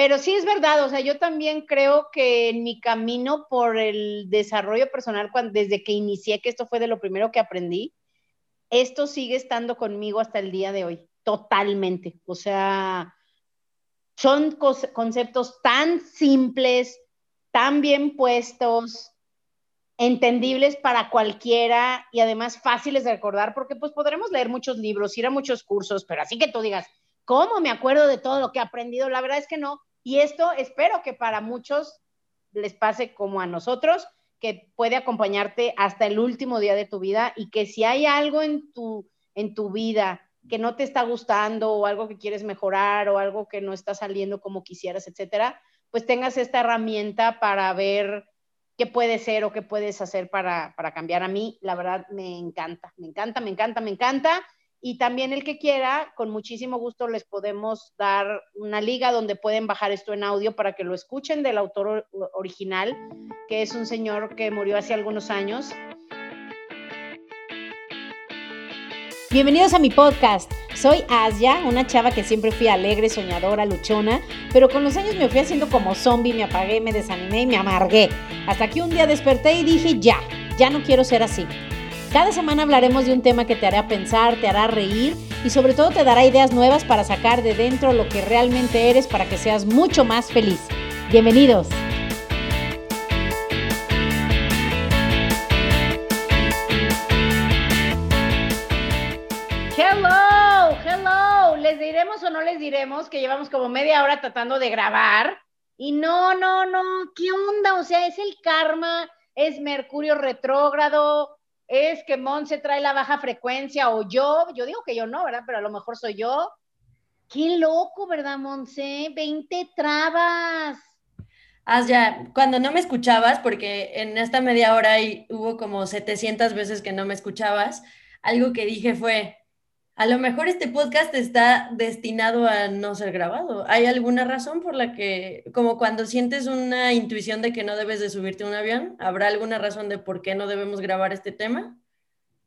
Pero sí es verdad, o sea, yo también creo que en mi camino por el desarrollo personal, cuando, desde que inicié, que esto fue de lo primero que aprendí, esto sigue estando conmigo hasta el día de hoy, totalmente. O sea, son conceptos tan simples, tan bien puestos, entendibles para cualquiera y además fáciles de recordar, porque pues podremos leer muchos libros, ir a muchos cursos, pero así que tú digas, ¿cómo me acuerdo de todo lo que he aprendido? La verdad es que no. Y esto espero que para muchos les pase como a nosotros, que puede acompañarte hasta el último día de tu vida y que si hay algo en tu, en tu vida que no te está gustando o algo que quieres mejorar o algo que no está saliendo como quisieras, etcétera, pues tengas esta herramienta para ver qué puede ser o qué puedes hacer para, para cambiar. A mí, la verdad, me encanta, me encanta, me encanta, me encanta. Y también el que quiera, con muchísimo gusto les podemos dar una liga donde pueden bajar esto en audio para que lo escuchen del autor original, que es un señor que murió hace algunos años. Bienvenidos a mi podcast. Soy Asia, una chava que siempre fui alegre, soñadora, luchona, pero con los años me fui haciendo como zombie, me apagué, me desanimé y me amargué. Hasta que un día desperté y dije, ya, ya no quiero ser así. Cada semana hablaremos de un tema que te hará pensar, te hará reír y sobre todo te dará ideas nuevas para sacar de dentro lo que realmente eres para que seas mucho más feliz. Bienvenidos. Hello, hello. ¿Les diremos o no les diremos que llevamos como media hora tratando de grabar? Y no, no, no, ¿qué onda? O sea, es el karma, es Mercurio retrógrado, es que Monse trae la baja frecuencia o yo, yo digo que yo no, ¿verdad? Pero a lo mejor soy yo. Qué loco, ¿verdad, Monse? 20 trabas. Haz ya, cuando no me escuchabas, porque en esta media hora hubo como 700 veces que no me escuchabas, algo que dije fue, a lo mejor este podcast está destinado a no ser grabado. ¿Hay alguna razón por la que, como cuando sientes una intuición de que no debes de subirte a un avión, ¿habrá alguna razón de por qué no debemos grabar este tema?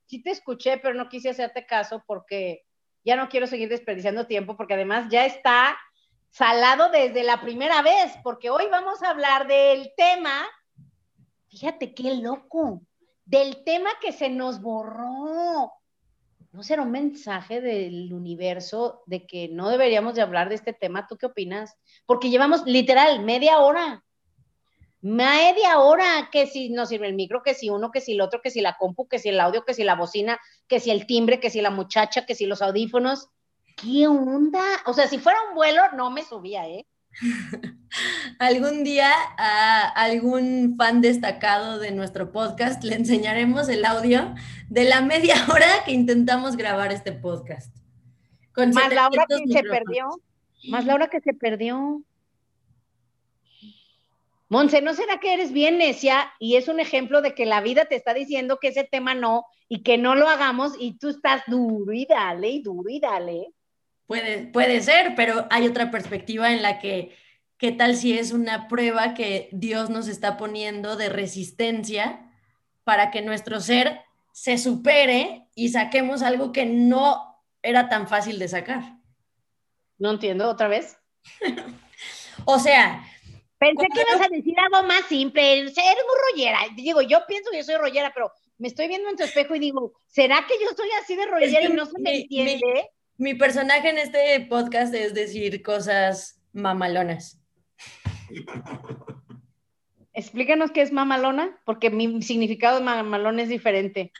Sí te escuché, pero no quise hacerte caso porque ya no quiero seguir desperdiciando tiempo, porque además ya está salado desde la primera vez, porque hoy vamos a hablar del tema, fíjate qué loco, del tema que se nos borró ¿no será un mensaje del universo de que no deberíamos de hablar de este tema? ¿Tú qué opinas? Porque llevamos literal media hora. Media hora que si nos sirve el micro, que si uno, que si el otro, que si la compu, que si el audio, que si la bocina, que si el timbre, que si la muchacha, que si los audífonos. ¿Qué onda? O sea, si fuera un vuelo, no me subía, ¿eh? Algún día a algún fan destacado de nuestro podcast le enseñaremos el audio de la media hora que intentamos grabar este podcast. más la hora que se perdió. Más la hora que se perdió. Monse, ¿no será que eres bien necia y es un ejemplo de que la vida te está diciendo que ese tema no y que no lo hagamos y tú estás duro y dale y duro y dale? Puede, puede ser, pero hay otra perspectiva en la que, ¿qué tal si es una prueba que Dios nos está poniendo de resistencia para que nuestro ser se supere y saquemos algo que no era tan fácil de sacar? No entiendo, otra vez. o sea, Pensé que ibas a decir algo más simple. Eres muy rollera. Digo, yo pienso que yo soy rollera, pero me estoy viendo en tu espejo y digo, ¿será que yo soy así de rollera y no se me entiende? Mi personaje en este podcast es decir cosas mamalonas. Explícanos qué es mamalona, porque mi significado de mamalón es diferente.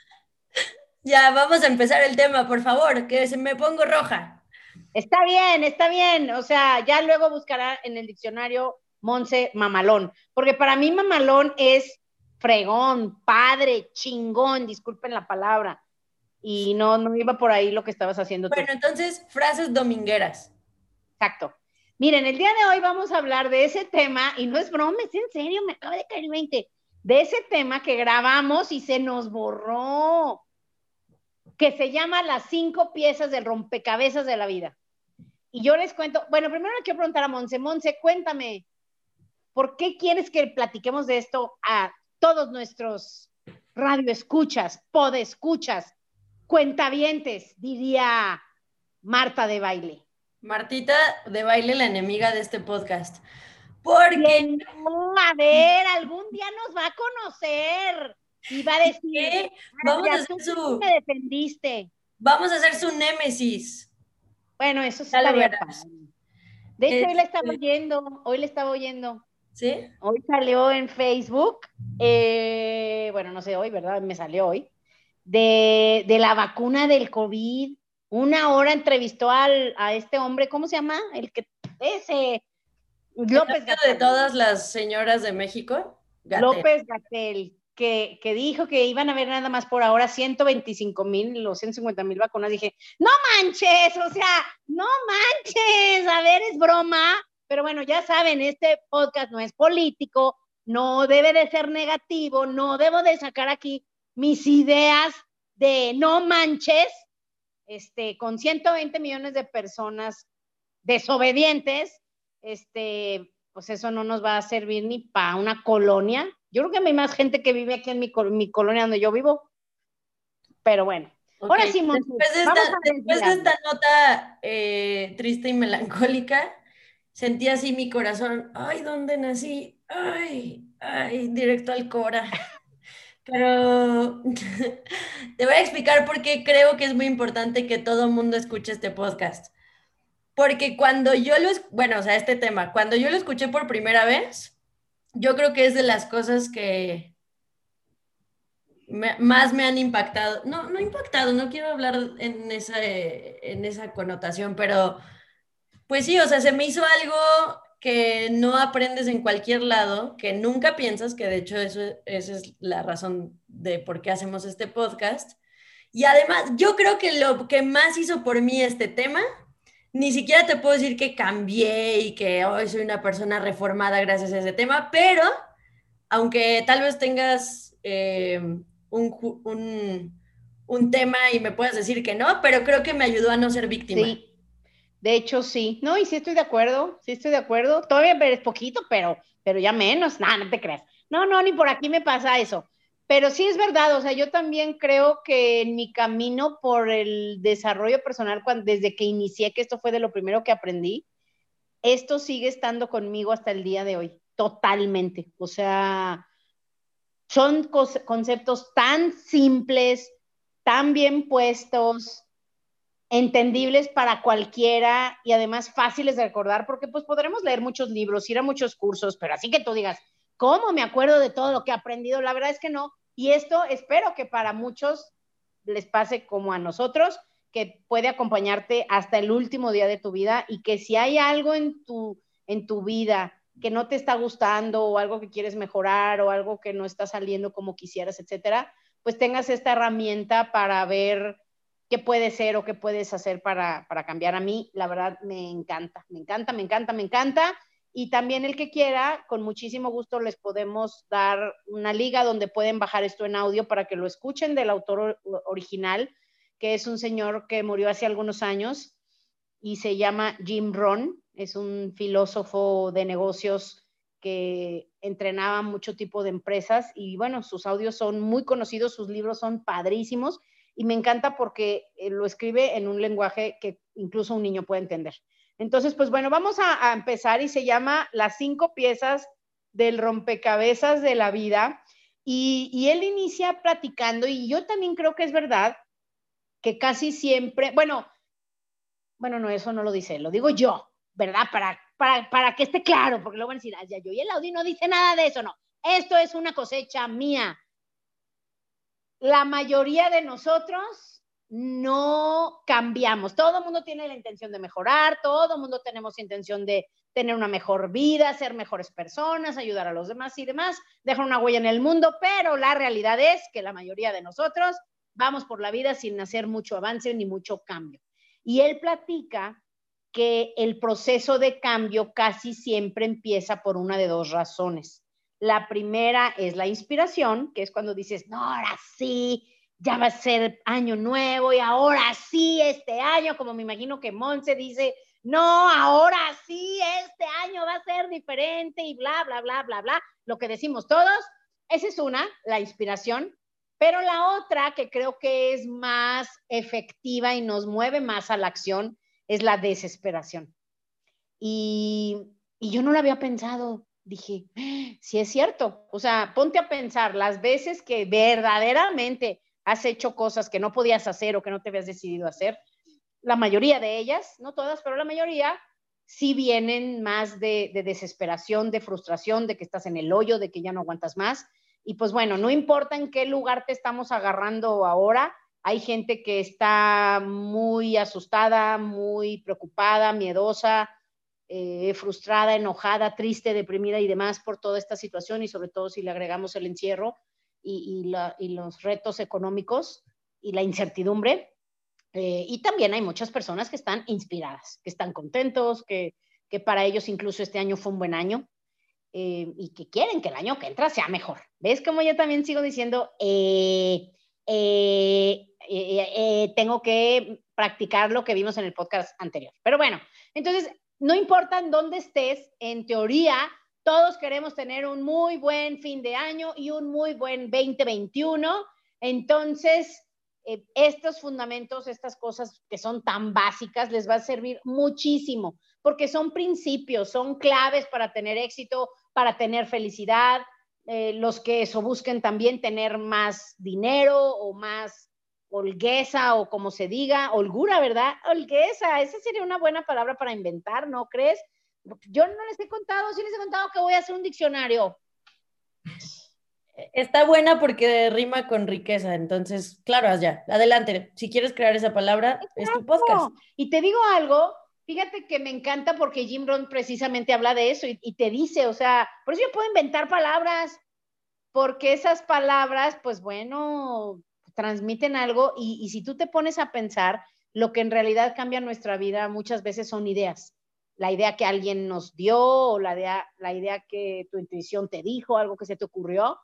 Ya, vamos a empezar el tema, por favor, que se me pongo roja. Está bien, está bien. O sea, ya luego buscará en el diccionario Monse mamalón, porque para mí mamalón es fregón, padre, chingón, disculpen la palabra y no, no iba por ahí lo que estabas haciendo bueno, entonces, frases domingueras. Exacto. Miren, el día de hoy vamos a hablar de ese tema, y no es broma, es en serio, me acaba de caer 20, de ese tema que grabamos y se nos borró, que se llama las cinco piezas del rompecabezas de la vida. Y yo les cuento, bueno, primero le quiero preguntar a Monse, Monse, cuéntame, ¿por qué quieres que platiquemos de esto a todos nuestros radioescuchas, podescuchas, cuentavientes, diría Marta de baile. Martita de baile, la enemiga de este podcast. Porque. No, a ver, algún día nos va a conocer y va a decir. Vamos a hacer su. Me defendiste. Vamos a hacer su némesis. Bueno, eso sí está bien. De hecho, hoy le estaba este oyendo, hoy le estaba oyendo. ¿Sí? Hoy salió en Facebook, eh, bueno, no sé hoy, ¿verdad? Me salió hoy, de, de la vacuna del COVID una hora entrevistó al, a este hombre, ¿cómo se llama? El que, ese, López Gatel. de todas las señoras de México? López Gatel, que, que, dijo que iban a haber nada más por ahora 125 mil o 150 mil vacunas. Dije, no manches, o sea, no manches, a ver, es broma. Pero bueno, ya saben, este podcast no es político, no debe de ser negativo, no debo de sacar aquí mis ideas de no manches, este, con 120 millones de personas desobedientes, este, pues eso no nos va a servir ni para una colonia. Yo creo que hay más gente que vive aquí en mi, colonia donde yo vivo. Pero bueno, ahora sí, después, de esta, de esta, nota eh, triste y melancólica, sentí así mi corazón, ay, ¿dónde nací? Ay, ay, directo al Cora. Pero te voy a explicar por qué creo que es muy importante que todo mundo escuche este podcast. Porque cuando yo lo, bueno, o sea, este tema, cuando yo lo escuché por primera vez, yo creo que es de las cosas que más me han impactado. No, no impactado, no quiero hablar en esa, en esa connotación, pero pues sí, o sea, se me hizo algo que no aprendes en cualquier lado, que nunca piensas, que de hecho eso, esa es la razón de por qué hacemos este podcast. Y además, yo creo que lo que más hizo por mí este tema, ni siquiera te puedo decir que cambié y que hoy soy una persona reformada gracias a ese tema, pero aunque tal vez tengas eh, un, un, un, tema y me puedas decir que no, pero creo que me ayudó a no ser víctima. Sí. De hecho, sí. No, y sí estoy de acuerdo, sí estoy de acuerdo. Todavía es poquito, pero, pero ya menos. No, no te creas. No, no, ni por aquí me pasa eso. Pero sí es verdad, o sea, yo también creo que en mi camino por el desarrollo personal, cuando, desde que inicié, que esto fue de lo primero que aprendí, esto sigue estando conmigo hasta el día de hoy, totalmente. O sea, son conceptos tan simples, tan bien puestos, entendibles para cualquiera y además fáciles de recordar, porque pues podremos leer muchos libros, ir a muchos cursos, pero así que tú digas, ¿cómo me acuerdo de todo lo que he aprendido? La verdad es que no. Y esto espero que para muchos les pase como a nosotros, que puede acompañarte hasta el último día de tu vida y que si hay algo en tu, en tu vida que no te está gustando o algo que quieres mejorar o algo que no está saliendo como quisieras, etcétera, pues tengas esta herramienta para ver qué puede ser o qué puedes hacer para, para cambiar a mí. La verdad me encanta, me encanta, me encanta, me encanta. Y también el que quiera, con muchísimo gusto les podemos dar una liga donde pueden bajar esto en audio para que lo escuchen del autor original, que es un señor que murió hace algunos años y se llama Jim Ron. Es un filósofo de negocios que entrenaba mucho tipo de empresas y bueno, sus audios son muy conocidos, sus libros son padrísimos y me encanta porque eh, lo escribe en un lenguaje que incluso un niño puede entender. Entonces, pues bueno, vamos a, empezar y se llama Las cinco piezas del rompecabezas de la vida. Y, él inicia platicando, y yo también creo que es verdad que casi siempre, bueno, bueno, no, eso no lo dice, lo digo yo, ¿verdad? Para, para, para que esté claro, porque luego van a decir, ah, ya yo, y el Audi no dice nada de eso, no. Esto es una cosecha mía la mayoría de nosotros no cambiamos. Todo el mundo tiene la intención de mejorar, todo el mundo tenemos intención de tener una mejor vida, ser mejores personas, ayudar a los demás y demás, dejar una huella en el mundo, pero la realidad es que la mayoría de nosotros vamos por la vida sin hacer mucho avance ni mucho cambio. Y él platica que el proceso de cambio casi siempre empieza por una de dos razones. La primera es la inspiración, que es cuando dices, no, ahora sí, ya va a ser año nuevo y ahora sí, este año, como me imagino que Monse dice, no, ahora sí, este año va a ser diferente y bla, bla, bla, bla, bla, lo que decimos todos. Esa es una, la inspiración, pero la otra que creo que es más efectiva y nos mueve más a la acción es la desesperación. Y, y yo no lo había pensado. Dije, sí es cierto. O sea, ponte a pensar las veces que verdaderamente has hecho cosas que no podías hacer o que no te habías decidido hacer. La mayoría de ellas, no todas, pero la mayoría, sí vienen más de desesperación, de frustración, de que estás en el hoyo, de que ya no aguantas más. Y pues bueno, no importa en qué lugar te estamos agarrando ahora, hay gente que está muy asustada, muy preocupada, miedosa, eh, frustrada, enojada, triste, deprimida y demás por toda esta situación y sobre todo si le agregamos el encierro y, los retos económicos y la incertidumbre. Eh, y también hay muchas personas que están inspiradas, que están contentos, que, para ellos incluso este año fue un buen año eh, y que quieren que el año que entra sea mejor. ¿Ves cómo yo también sigo diciendo, tengo que practicar lo que vimos en el podcast anterior? Pero bueno, entonces no importa en dónde estés, en teoría, todos queremos tener un muy buen fin de año y un muy buen 2021. Entonces, eh, estos fundamentos, estas cosas que son tan básicas, les va a servir muchísimo, porque son principios, son claves para tener éxito, para tener felicidad. Eh, los que eso busquen también tener más dinero o más holguesa o como se diga, holgura, ¿verdad? Holguesa, esa sería una buena palabra para inventar, ¿no crees? Yo no les he contado, sí les he contado que voy a hacer un diccionario. Está buena porque rima con riqueza, entonces, claro, ya, adelante. Si quieres crear esa palabra, es tu podcast. Y te digo algo, fíjate que me encanta porque Jim Rohn precisamente habla de eso y, y te dice, o sea, por eso yo puedo inventar palabras, porque esas palabras, pues bueno, transmiten algo y, si tú te pones a pensar, lo que en realidad cambia nuestra vida muchas veces son ideas. La idea que alguien nos dio o la idea, la idea que tu intuición te dijo, algo que se te ocurrió.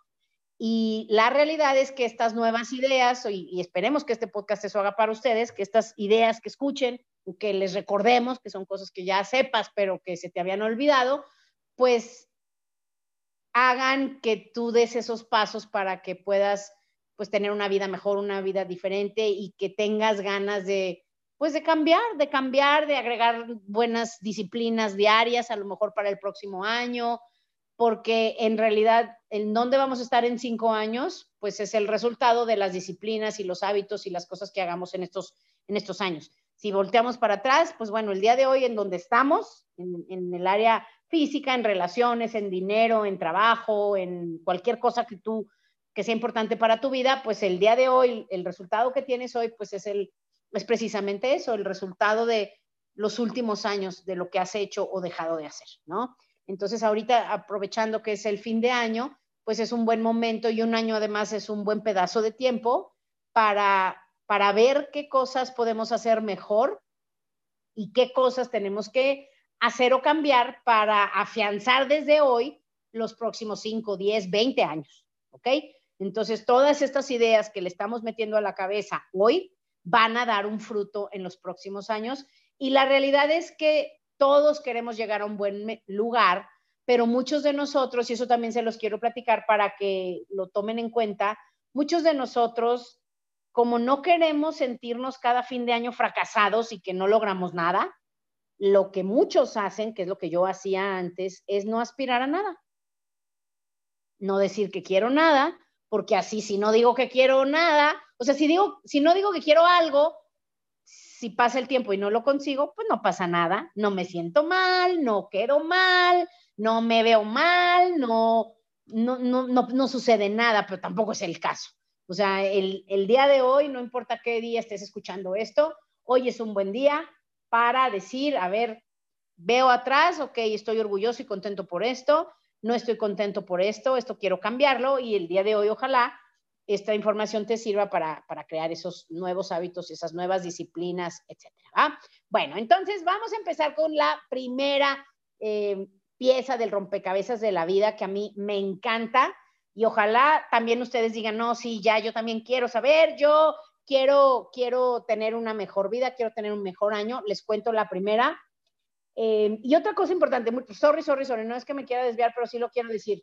Y la realidad es que estas nuevas ideas, y, y esperemos que este podcast eso haga para ustedes, que estas ideas que escuchen, que les recordemos, que son cosas que ya sepas, pero que se te habían olvidado, pues hagan que tú des esos pasos para que puedas pues tener una vida mejor, una vida diferente y que tengas ganas de, pues de cambiar, de cambiar, de agregar buenas disciplinas diarias, a lo mejor para el próximo año, porque en realidad, en dónde vamos a estar en cinco años, pues es el resultado de las disciplinas y los hábitos y las cosas que hagamos en estos, en estos años. Si volteamos para atrás, pues bueno, el día de hoy en donde estamos, en, en el área física, en relaciones, en dinero, en trabajo, en cualquier cosa que tú que sea importante para tu vida, pues el día de hoy, el resultado que tienes hoy, pues es, el, es precisamente eso, el resultado de los últimos años de lo que has hecho o dejado de hacer, ¿no? Entonces, ahorita aprovechando que es el fin de año, pues es un buen momento y un año además es un buen pedazo de tiempo para, para ver qué cosas podemos hacer mejor y qué cosas tenemos que hacer o cambiar para afianzar desde hoy los próximos 5, 10, 20 años, ¿ok? Entonces, todas estas ideas que le estamos metiendo a la cabeza hoy van a dar un fruto en los próximos años y la realidad es que todos queremos llegar a un buen lugar, pero muchos de nosotros, y eso también se los quiero platicar para que lo tomen en cuenta, muchos de nosotros, como no queremos sentirnos cada fin de año fracasados y que no logramos nada, lo que muchos hacen, que es lo que yo hacía antes, es no aspirar a nada. No decir que quiero nada, porque así si no digo que quiero nada, o sea, si digo, si no digo que quiero algo, si pasa el tiempo y no lo consigo, pues no pasa nada, no me siento mal, no quedo mal, no me veo mal, no, no, no, no, sucede nada, pero tampoco es el caso. O sea, el, el día de hoy, no importa qué día estés escuchando esto, hoy es un buen día para decir, a ver, veo atrás, ok, estoy orgulloso y contento por esto, no estoy contento por esto, esto quiero cambiarlo y el día de hoy ojalá esta información te sirva para, crear esos nuevos hábitos, esas nuevas disciplinas, etcétera. Bueno, entonces vamos a empezar con la primera eh, pieza del rompecabezas de la vida que a mí me encanta y ojalá también ustedes digan, no, sí, ya yo también quiero saber, yo quiero, quiero tener una mejor vida, quiero tener un mejor año. Les cuento la primera, eh, y otra cosa importante, sorry, sorry, sorry, no es que me quiera desviar, pero sí lo quiero decir.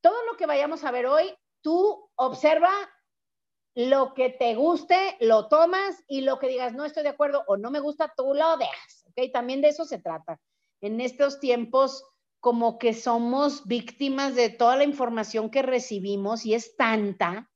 Todo lo que vayamos a ver hoy, tú observa lo que te guste, lo tomas y lo que digas, no estoy de acuerdo o no me gusta, tú lo dejas, ¿ok? También de eso se trata. En estos tiempos, como que somos víctimas de toda la información que recibimos y es tanta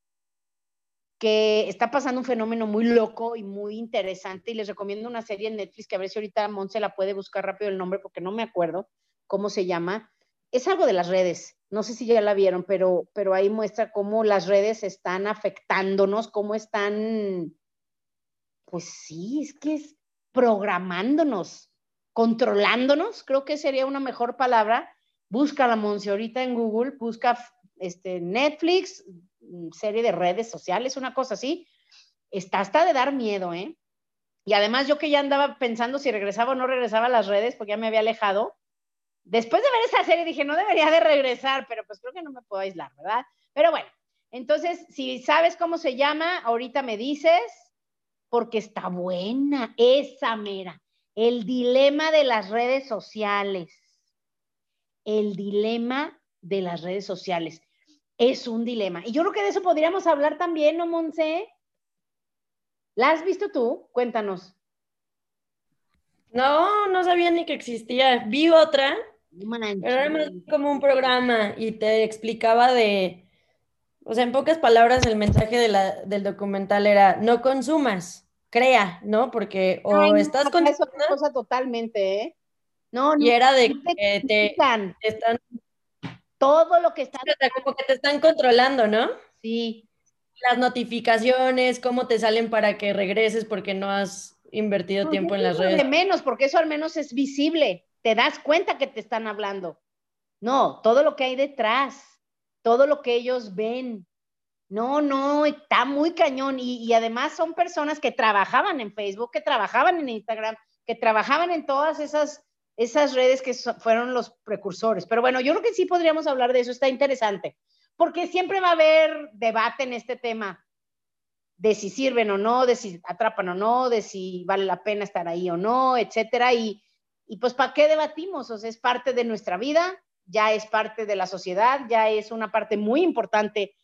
que está pasando un fenómeno muy loco y muy interesante y les recomiendo una serie en Netflix que a ver si ahorita Monse la puede buscar rápido el nombre porque no me acuerdo cómo se llama. Es algo de las redes, no sé si ya la vieron, pero, pero ahí muestra cómo las redes están afectándonos, cómo están, pues sí, es que es programándonos, controlándonos, creo que sería una mejor palabra. Busca la Monse ahorita en Google, busca este, Netflix, mm, serie de redes sociales, una cosa así. Está hasta de dar miedo, ¿eh? Y además yo que ya andaba pensando si regresaba o no regresaba a las redes, porque ya me había alejado, después de ver esa serie dije, no debería de regresar, pero pues creo que no me puedo aislar, ¿verdad? Pero bueno, entonces, si sabes cómo se llama, ahorita me dices, porque está buena, esa mera. El dilema de las redes sociales. El dilema de las redes sociales. Es un dilema. Y yo creo que de eso podríamos hablar también, ¿no, Monse? ¿La has visto tú? Cuéntanos. No, no sabía ni que existía. Vi otra pero era más como un programa y te explicaba de, o sea, en pocas palabras el mensaje de la, del documental era, no consumas, crea, ¿no? Porque o estás con... Eso es cosa totalmente, ¿eh? No, y era de que te, están... Todo lo que están... como que te están controlando, ¿no? Sí. Las notificaciones, cómo te salen para que regreses porque no has invertido tiempo en las redes. De menos, porque eso al menos es visible te das cuenta que te están hablando. No, todo lo que hay detrás, todo lo que ellos ven. No, no, está muy cañón. Y, además son personas que trabajaban en Facebook, que trabajaban en Instagram, que trabajaban en todas esas, esas redes que fueron los precursores. Pero bueno, yo creo que sí podríamos hablar de eso, está interesante, porque siempre va a haber debate en este tema de si sirven o no, de si atrapan o no, de si vale la pena estar ahí o no, etcétera. Y, y pues, ¿para qué debatimos? O sea, es parte de nuestra vida, ya es parte de la sociedad, ya es una parte muy importante.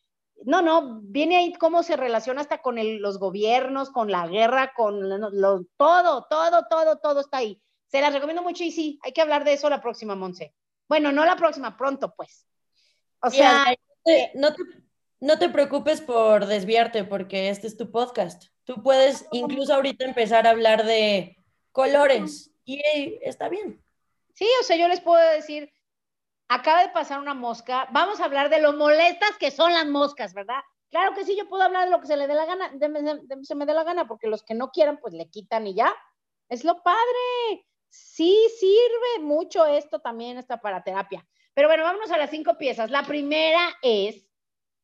No, no, viene ahí cómo se relaciona hasta con los gobiernos, con la guerra, con lo, todo, todo, todo, todo está ahí. Se las recomiendo mucho y sí, hay que hablar de eso la próxima, Monse. Bueno, no la próxima, pronto, pues. O sea, no, te, no te preocupes por desviarte porque este es tu podcast. Tú puedes incluso ahorita empezar a hablar de colores, y está bien. Sí, o sea, yo les puedo decir, acaba de pasar una mosca, vamos a hablar de lo molestas que son las moscas, ¿verdad? Claro que sí, yo puedo hablar de lo que se le dé la gana, se me dé la gana, porque los que no quieran, pues le quitan y ya. Es lo padre. Sí, sirve mucho esto también, está para terapia. Pero bueno, vámonos a las cinco piezas. La primera es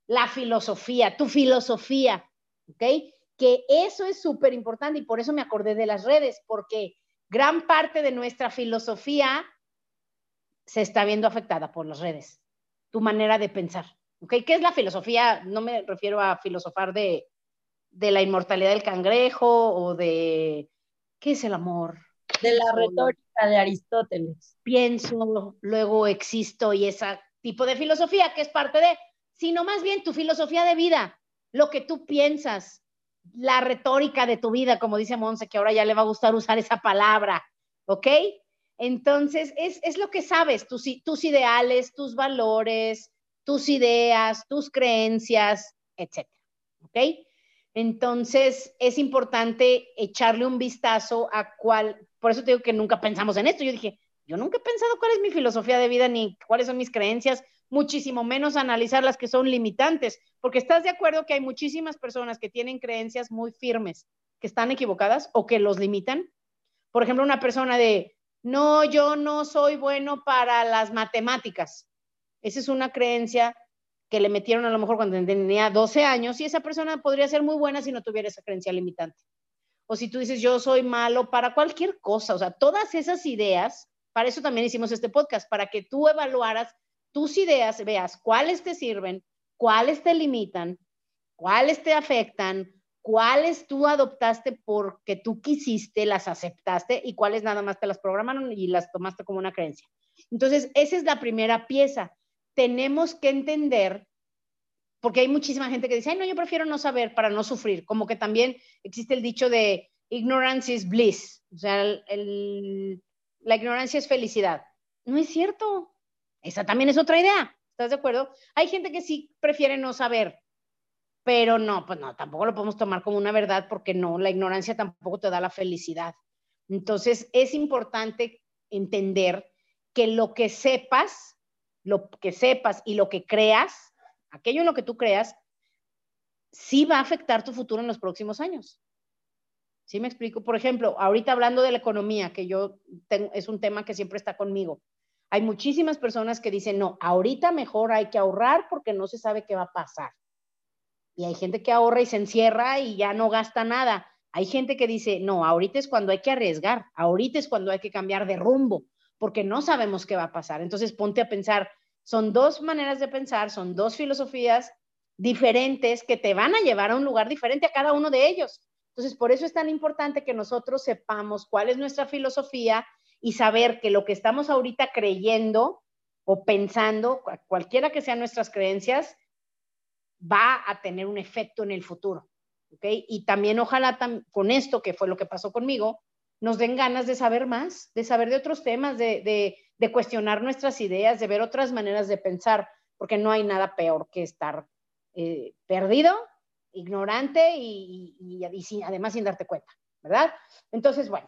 la filosofía, tu filosofía, ¿ok? Que eso es súper importante y por eso me acordé de las redes, porque gran parte de nuestra filosofía se está viendo afectada por las redes, tu manera de pensar. ¿okay? ¿Qué es la filosofía? No me refiero a filosofar de, de la inmortalidad del cangrejo o de, ¿qué es el amor? De la retórica de Aristóteles. Pienso, luego existo y ese tipo de filosofía que es parte de, sino más bien tu filosofía de vida, lo que tú piensas, la retórica de tu vida, como dice Monse, que ahora ya le va a gustar usar esa palabra, ¿ok? Entonces, es, lo que sabes, tus, tus ideales, tus valores, tus ideas, tus creencias, etcétera, ¿ok? Entonces, es importante echarle un vistazo a cuál, por eso te digo que nunca pensamos en esto. Yo dije, yo nunca he pensado cuál es mi filosofía de vida ni cuáles son mis creencias, muchísimo menos analizar las que son limitantes, porque estás de acuerdo que hay muchísimas personas que tienen creencias muy firmes, que están equivocadas o que los limitan. Por ejemplo, una persona de, no, yo no soy bueno para las matemáticas. Esa es una creencia que le metieron a lo mejor cuando tenía 12 años y esa persona podría ser muy buena si no tuviera esa creencia limitante. O si tú dices, yo soy malo para cualquier cosa, o sea, todas esas ideas, para eso también hicimos este podcast, para que tú evaluaras tus ideas, veas cuáles te sirven, cuáles te limitan, cuáles te afectan, cuáles tú adoptaste porque tú quisiste, las aceptaste y cuáles nada más te las programaron y las tomaste como una creencia. Entonces, esa es la primera pieza. Tenemos que entender porque hay muchísima gente que dice, ay, no, yo prefiero no saber para no sufrir, como que también existe el dicho de ignorance is bliss, o sea, la ignorancia es felicidad. No es cierto, esa también es otra idea, ¿estás de acuerdo? Hay gente que sí prefiere no saber, pero no, pues no, tampoco lo podemos tomar como una verdad porque no, la ignorancia tampoco te da la felicidad. Entonces, es importante entender que lo que sepas, lo que sepas y lo que creas, aquello en lo que tú creas, sí va a afectar tu futuro en los próximos años. ¿Sí me explico? Por ejemplo, ahorita hablando de la economía, que yo tengo, es un tema que siempre está conmigo. Hay muchísimas personas que dicen, no, ahorita mejor hay que ahorrar porque no se sabe qué va a pasar. Y hay gente que ahorra y se encierra y ya no gasta nada. Hay gente que dice, no, ahorita es cuando hay que arriesgar, ahorita es cuando hay que cambiar de rumbo, porque no sabemos qué va a pasar. Entonces ponte a pensar, son dos maneras de pensar, son dos filosofías diferentes que te van a llevar a un lugar diferente a cada uno de ellos. Entonces, por eso es tan importante que nosotros sepamos cuál es nuestra filosofía y saber que lo que estamos ahorita creyendo o pensando, cualquiera que sean nuestras creencias, va a tener un efecto en el futuro. ¿okay? Y también ojalá con esto, que fue lo que pasó conmigo, nos den ganas de saber más, de saber de otros temas, de, de cuestionar nuestras ideas, de ver otras maneras de pensar, porque no hay nada peor que estar eh, perdido, ignorante y, además sin darte cuenta, ¿verdad? Entonces, bueno,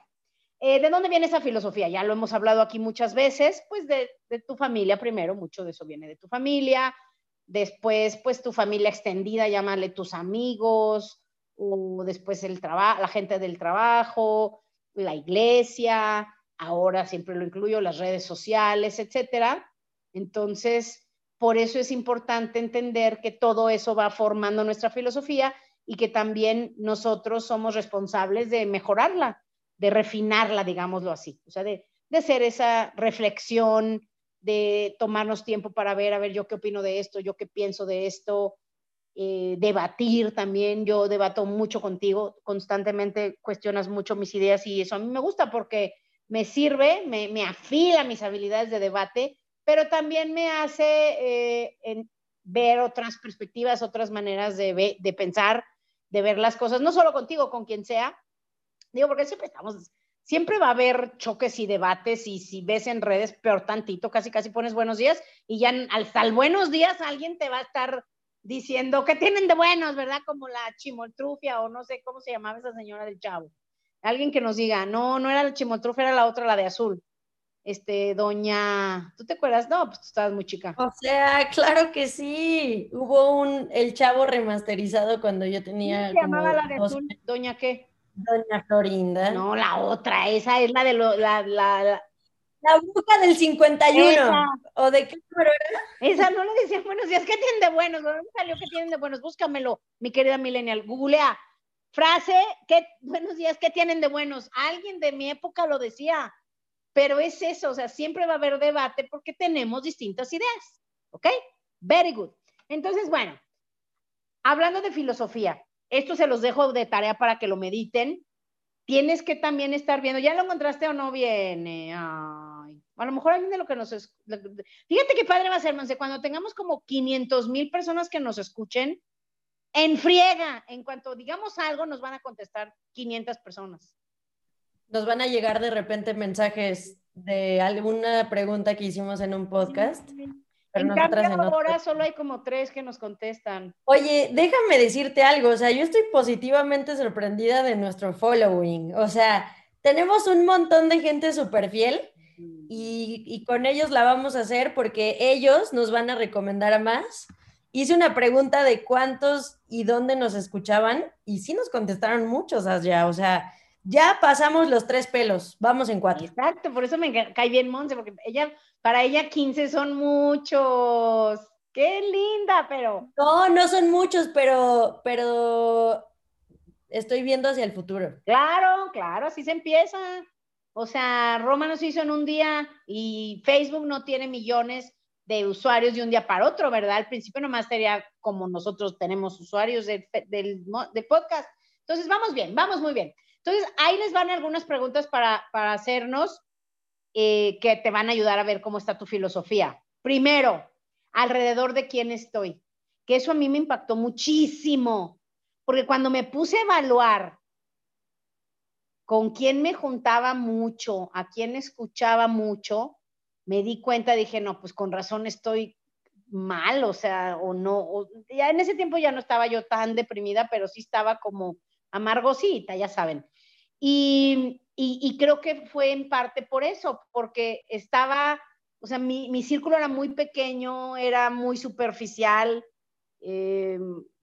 eh, ¿de dónde viene esa filosofía? Ya lo hemos hablado aquí muchas veces, pues de, tu familia primero, mucho de eso viene de tu familia, después pues tu familia extendida, llámale tus amigos, o después el trabajo, la gente del trabajo, la iglesia, ahora siempre lo incluyo, las redes sociales, etcétera. Entonces, por eso es importante entender que todo eso va formando nuestra filosofía y que también nosotros somos responsables de mejorarla, de refinarla, digámoslo así. O sea, de, de hacer esa reflexión, de tomarnos tiempo para ver, a ver, yo qué opino de esto, yo qué pienso de esto, eh, debatir también. Yo debato mucho contigo, constantemente cuestionas mucho mis ideas y eso a mí me gusta porque me sirve, me, me afila mis habilidades de debate, pero también me hace eh, ver otras perspectivas, otras maneras de, pensar, de ver las cosas, no solo contigo, con quien sea. Digo, porque siempre estamos, siempre va a haber choques y debates y si ves en redes peor tantito, casi casi pones buenos días y ya al, al buenos días alguien te va a estar diciendo que tienen de buenos, ¿verdad? Como la chimoltrufia o no sé cómo se llamaba esa señora del chavo. Alguien que nos diga, no, no era la chimoltrufia, era la otra, la de azul. Este, doña, ¿tú te acuerdas? No, pues tú estabas muy chica. O sea, claro que sí. Hubo un El Chavo remasterizado cuando yo tenía. ¿Cómo se llamaba la de azul? ¿Doña qué? Doña Florinda. No, la otra, esa es la de lo, la, la, la, la bruja del 51. Esa. ¿O de qué número era? Esa no le decían buenos días. ¿Qué tienen de buenos? ¿Dónde salió que tienen de buenos? Búscamelo, mi querida Millennial. Googlea. Frase, ¿qué, buenos días, ¿qué tienen de buenos? Alguien de mi época lo decía, pero es eso, o sea, siempre va a haber debate porque tenemos distintas ideas, ¿ok? Very good. Entonces, bueno, hablando de filosofía, esto se los dejo de tarea para que lo mediten. Tienes que también estar viendo, ¿ya lo encontraste o no viene? Ay, a lo mejor alguien de lo que nos... Fíjate qué padre va a ser, Monse, cuando tengamos como 500 mil personas que nos escuchen, en friega. En cuanto digamos algo, nos van a contestar 500 personas. Nos van a llegar de repente mensajes de alguna pregunta que hicimos en un podcast. Pero en cambio, en ahora solo hay como tres que nos contestan. Oye, déjame decirte algo, o sea, yo estoy positivamente sorprendida de nuestro following. O sea, tenemos un montón de gente súper fiel y, y, con ellos la vamos a hacer porque ellos nos van a recomendar a más hice una pregunta de cuántos y dónde nos escuchaban y sí nos contestaron muchos, ya, o sea, ya pasamos los tres pelos, vamos en cuatro. Exacto, por eso me cae bien Monse, porque ella, para ella 15 son muchos. Qué linda, pero. No, no son muchos, pero, pero estoy viendo hacia el futuro. Claro, claro, así se empieza. O sea, Roma nos hizo en un día y Facebook no tiene millones de usuarios de un día para otro, ¿verdad? Al principio nomás sería como nosotros tenemos usuarios del, del, podcast. Entonces, vamos bien, vamos muy bien. Entonces, ahí les van algunas preguntas para, para hacernos eh, que te van a ayudar a ver cómo está tu filosofía. Primero, alrededor de quién estoy. que eso a mí me impactó muchísimo, porque cuando me puse a evaluar con quién me juntaba mucho, a quién escuchaba mucho, me di cuenta, dije, no, pues con razón estoy mal, o sea, o no, ya en ese tiempo ya no estaba yo tan deprimida, pero sí estaba como amargosita, ya saben. Y, creo que fue en parte por eso, porque estaba, o sea, mi, mi círculo era muy pequeño, era muy superficial, eh,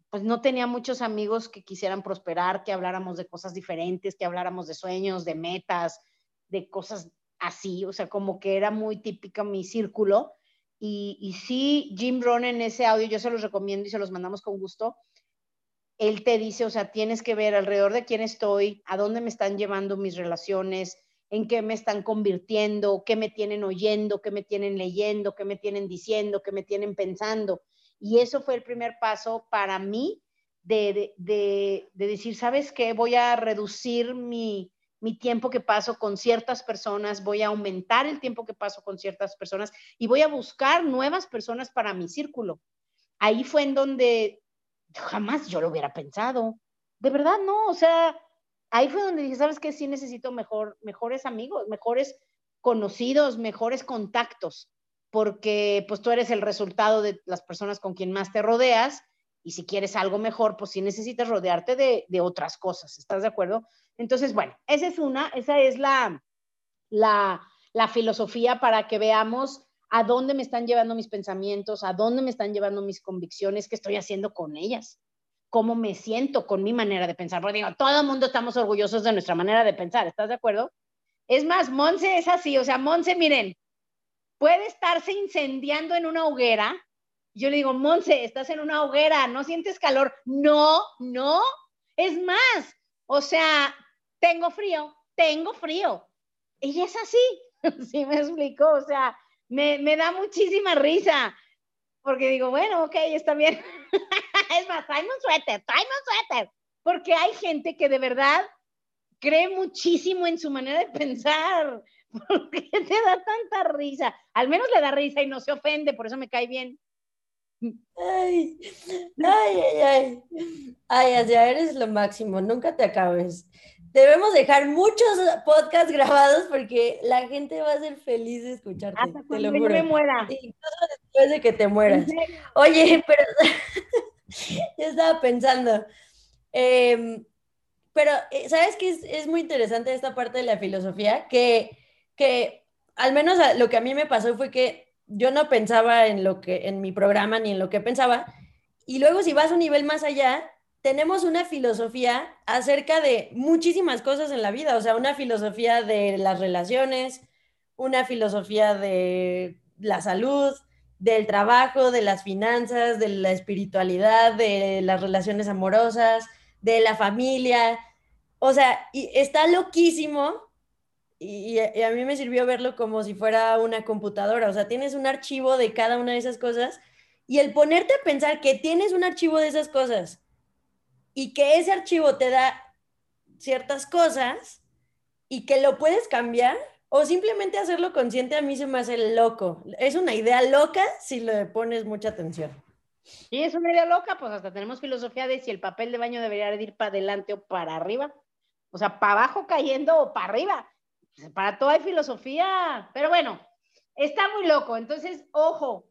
pues no tenía muchos amigos que quisieran prosperar, que habláramos de cosas diferentes, que habláramos de sueños, de metas, de cosas así, o sea, como que era muy típica mi círculo. Y, y sí, Jim Rohn en ese audio, yo se los recomiendo y se los mandamos con gusto, él te dice, o sea, tienes que ver alrededor de quién estoy, a dónde me están llevando mis relaciones, en qué me están convirtiendo, qué me tienen oyendo, qué me tienen leyendo, qué me tienen diciendo, qué me tienen pensando. Y eso fue el primer paso para mí de, de, de, decir, ¿sabes qué? Voy a reducir mi, mi tiempo que paso con ciertas personas, voy a aumentar el tiempo que paso con ciertas personas y voy a buscar nuevas personas para mi círculo. Ahí fue en donde jamás yo lo hubiera pensado. De verdad, no, o sea, ahí fue donde dije, ¿sabes qué? Sí necesito mejor, mejores amigos, mejores conocidos, mejores contactos, porque pues tú eres el resultado de las personas con quien más te rodeas y si quieres algo mejor, pues sí necesitas rodearte de, otras cosas, ¿estás de acuerdo? Entonces, bueno, esa es una, esa es la, la filosofía para que veamos a dónde me están llevando mis pensamientos, a dónde me están llevando mis convicciones, qué estoy haciendo con ellas, cómo me siento con mi manera de pensar. Porque digo, todo el mundo estamos orgullosos de nuestra manera de pensar, ¿estás de acuerdo? Es más, Monse es así, o sea, Monse, miren, puede estarse incendiando en una hoguera. Yo le digo, Monse, estás en una hoguera, no sientes calor. No, no. Es más, o sea, tengo frío, tengo frío. Ella es así, ¿sí me explico? O sea, me, me da muchísima risa, porque digo, bueno, ok, está bien. es más, tráeme un suéter, tráeme un suéter, porque hay gente que de verdad cree muchísimo en su manera de pensar. ¿Por qué te da tanta risa? Al menos le da risa y no se ofende, por eso me cae bien. Ay, ay, ay, ay. Ay, eres lo máximo, nunca te acabes debemos dejar muchos podcasts grabados porque la gente va a ser feliz de escucharte. Hasta te lo juro. me muera. Incluso después de que te mueras. Oye, pero yo estaba pensando, em, pero eh, ¿sabes qué es, es, muy interesante esta parte de la filosofía? Que, que al menos lo que a mí me pasó fue que yo no pensaba en lo que, en mi programa ni en lo que pensaba. Y luego si vas a un nivel más allá, tenemos una filosofía acerca de muchísimas cosas en la vida, o sea, una filosofía de las relaciones, una filosofía de la salud, del trabajo, de las finanzas, de la espiritualidad, de las relaciones amorosas, de la familia. O sea, y está loquísimo y, y, a mí me sirvió verlo como si fuera una computadora. O sea, tienes un archivo de cada una de esas cosas y el ponerte a pensar que tienes un archivo de esas cosas y que ese archivo te da ciertas cosas y que lo puedes cambiar o simplemente hacerlo consciente a mí se me hace loco. Es una idea loca si le pones mucha atención. Y es una idea loca, pues hasta tenemos filosofía de si el papel de baño debería ir para adelante o para arriba. O sea, para abajo cayendo o para arriba. Para todo hay filosofía. Pero bueno, está muy loco. Entonces, ojo,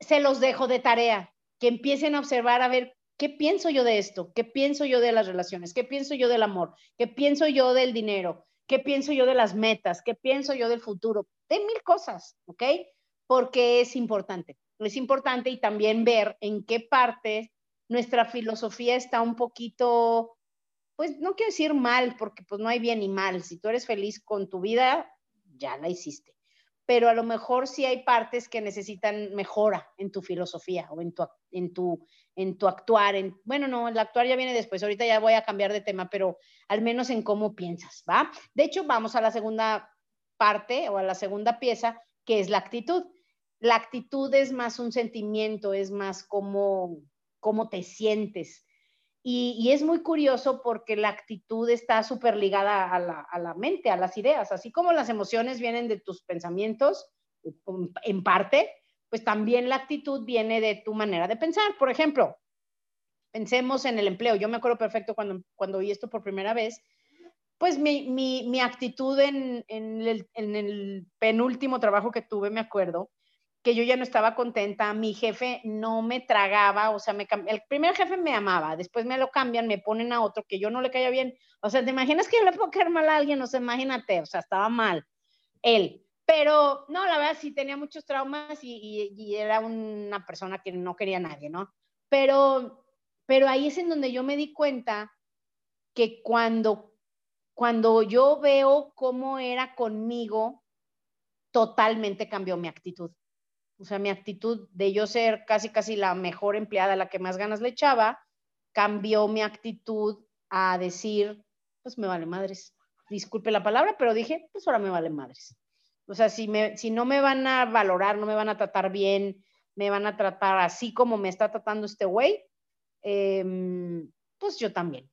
se los dejo de tarea. Que empiecen a observar a ver ¿Qué pienso yo de esto? ¿Qué pienso yo de las relaciones? ¿Qué pienso yo del amor? ¿Qué pienso yo del dinero? ¿Qué pienso yo de las metas? ¿Qué pienso yo del futuro? De mil cosas, ¿ok? Porque es importante. Es importante y también ver en qué parte nuestra filosofía está un poquito, pues no quiero decir mal, porque pues no hay bien ni mal. Si tú eres feliz con tu vida, ya la hiciste pero a lo mejor sí hay partes que necesitan mejora en tu filosofía o en tu, en tu, en tu actuar. En, bueno, no, el actuar ya viene después, ahorita ya voy a cambiar de tema, pero al menos en cómo piensas, ¿va? De hecho, vamos a la segunda parte o a la segunda pieza, que es la actitud. La actitud es más un sentimiento, es más cómo, cómo te sientes. Y, es muy curioso porque la actitud está súper ligada a la, a la, mente, a las ideas, así como las emociones vienen de tus pensamientos, en parte, pues también la actitud viene de tu manera de pensar. Por ejemplo, pensemos en el empleo. Yo me acuerdo perfecto cuando, cuando oí esto por primera vez, pues mi, mi, mi actitud en, en, el, en, el, penúltimo trabajo que tuve, me acuerdo, que yo ya no estaba contenta, mi jefe no me tragaba, o sea, me, el primer jefe me amaba, después me lo cambian, me ponen a otro que yo no le caía bien, o sea, ¿te imaginas que yo le puedo caer mal a alguien? O sea, imagínate, o sea, estaba mal él. Pero no, la verdad sí tenía muchos traumas y, era una persona que no quería a nadie, ¿no? Pero pero ahí es en donde yo me di cuenta que cuando, cuando yo veo cómo era conmigo, totalmente cambió mi actitud. O sea, mi actitud de yo ser casi, casi la mejor empleada, la que más ganas le echaba, cambió mi actitud a decir, pues me vale madres. Disculpe la palabra, pero dije, pues ahora me vale madres. O sea, si, me, si no me van a valorar, no me van a tratar bien, me van a tratar así como me está tratando este güey, Em, pues yo también.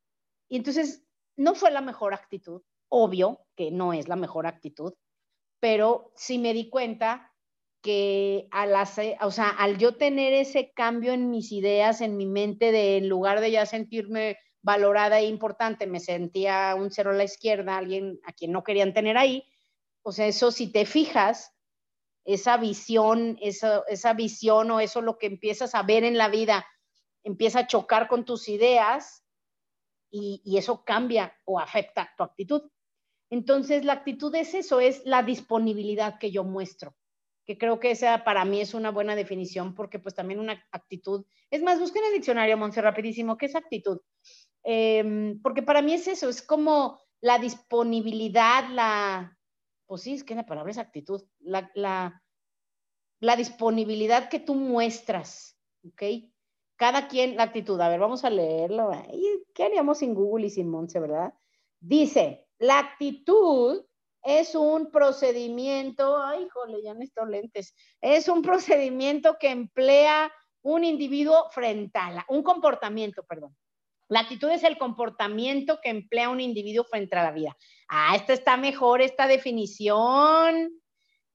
Y entonces no fue la mejor actitud, obvio que no es la mejor actitud, pero sí me di cuenta que al, hacer, o sea, al yo tener ese cambio en mis ideas, en mi mente, de en lugar de ya sentirme valorada e importante, me sentía un cero a la izquierda, alguien a quien no querían tener ahí, o sea, eso si te fijas, esa visión, esa, esa visión o eso lo que empiezas a ver en la vida empieza a chocar con tus ideas y, eso cambia o afecta tu actitud. Entonces, la actitud es eso, es la disponibilidad que yo muestro, que creo que esa para mí es una buena definición porque pues también una actitud, es más, busquen el diccionario, Monse, rapidísimo, ¿qué es actitud? Em, porque para mí es eso, es como la disponibilidad, la, pues sí, es que la palabra es actitud, la, la, la disponibilidad que tú muestras, ¿ok? cada quien la actitud. A ver, vamos a leerlo. ¿Qué haríamos sin Google y sin Monse, verdad? Dice, la actitud es un procedimiento, ay, jole, ya necesito lentes, es un procedimiento que emplea un individuo frente a la, un comportamiento, perdón. La actitud es el comportamiento que emplea un individuo frente a la vida. Ah, esta está mejor, esta definición,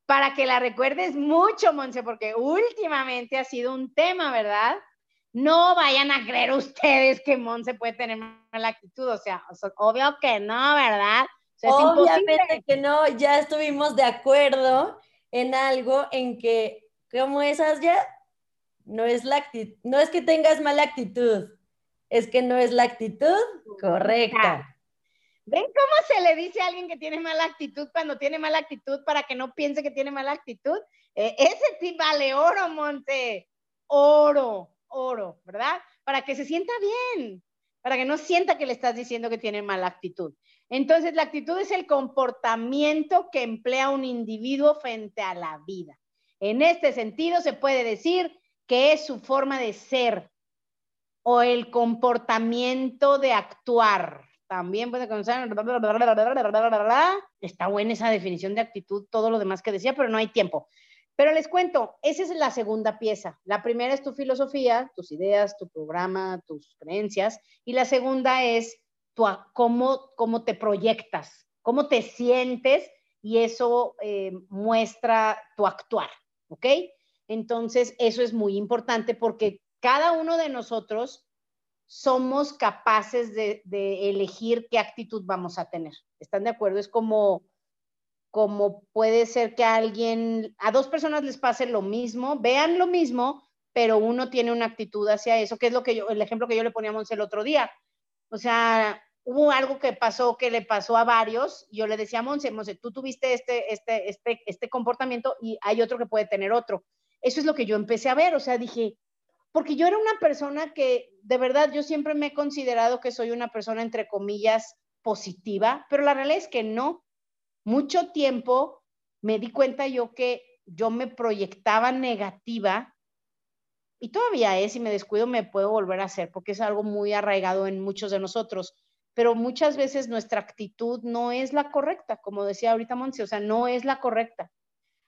para que la recuerdes mucho, Monse, porque últimamente ha sido un tema, ¿verdad? no vayan a creer ustedes que Monse puede tener mala actitud, o sea, obvio que no, ¿verdad? Obviamente que no, ya estuvimos de acuerdo en algo en que, ¿cómo esas ya? No es la actitud, no es que tengas mala actitud, es que no es la actitud correcta. ¿Ven cómo se le dice a alguien que tiene mala actitud cuando tiene mala actitud para que no piense que tiene mala actitud? E, ese sí vale oro, Monte, oro oro, ¿verdad? Para que se sienta bien, para que no sienta que le estás diciendo que tiene mala actitud. Entonces, la actitud es el comportamiento que emplea un individuo frente a la vida. En este sentido, se puede decir que es su forma de ser o el comportamiento de actuar. También puede conocer. Está buena esa definición de actitud, todo lo demás que decía, pero no hay tiempo. Pero les cuento, esa es la segunda pieza. La primera es tu filosofía, tus ideas, tu programa, tus creencias. Y la segunda es tu, cómo, cómo te proyectas, cómo te sientes y eso eh, muestra tu actuar, ¿ok? Entonces, eso es muy importante porque cada uno de nosotros somos capaces de, de elegir qué actitud vamos a tener. ¿Están de acuerdo? Es como como puede ser que a alguien, a dos personas les pase lo mismo, vean lo mismo, pero uno tiene una actitud hacia eso, que es lo que yo, el ejemplo que yo le poníamos el otro día. O sea, hubo algo que pasó, que le pasó a varios, yo le decía a Monse, Monse, tú tuviste este, este, este, este comportamiento y hay otro que puede tener otro. Eso es lo que yo empecé a ver, o sea, dije, porque yo era una persona que, de verdad, yo siempre me he considerado que soy una persona, entre comillas, positiva, pero la realidad es que no mucho tiempo me di cuenta yo que yo me proyectaba negativa y todavía es, si me descuido me puedo volver a hacer porque es algo muy arraigado en muchos de nosotros, pero muchas veces nuestra actitud no es la correcta, como decía ahorita Monsi, o sea, no es la correcta.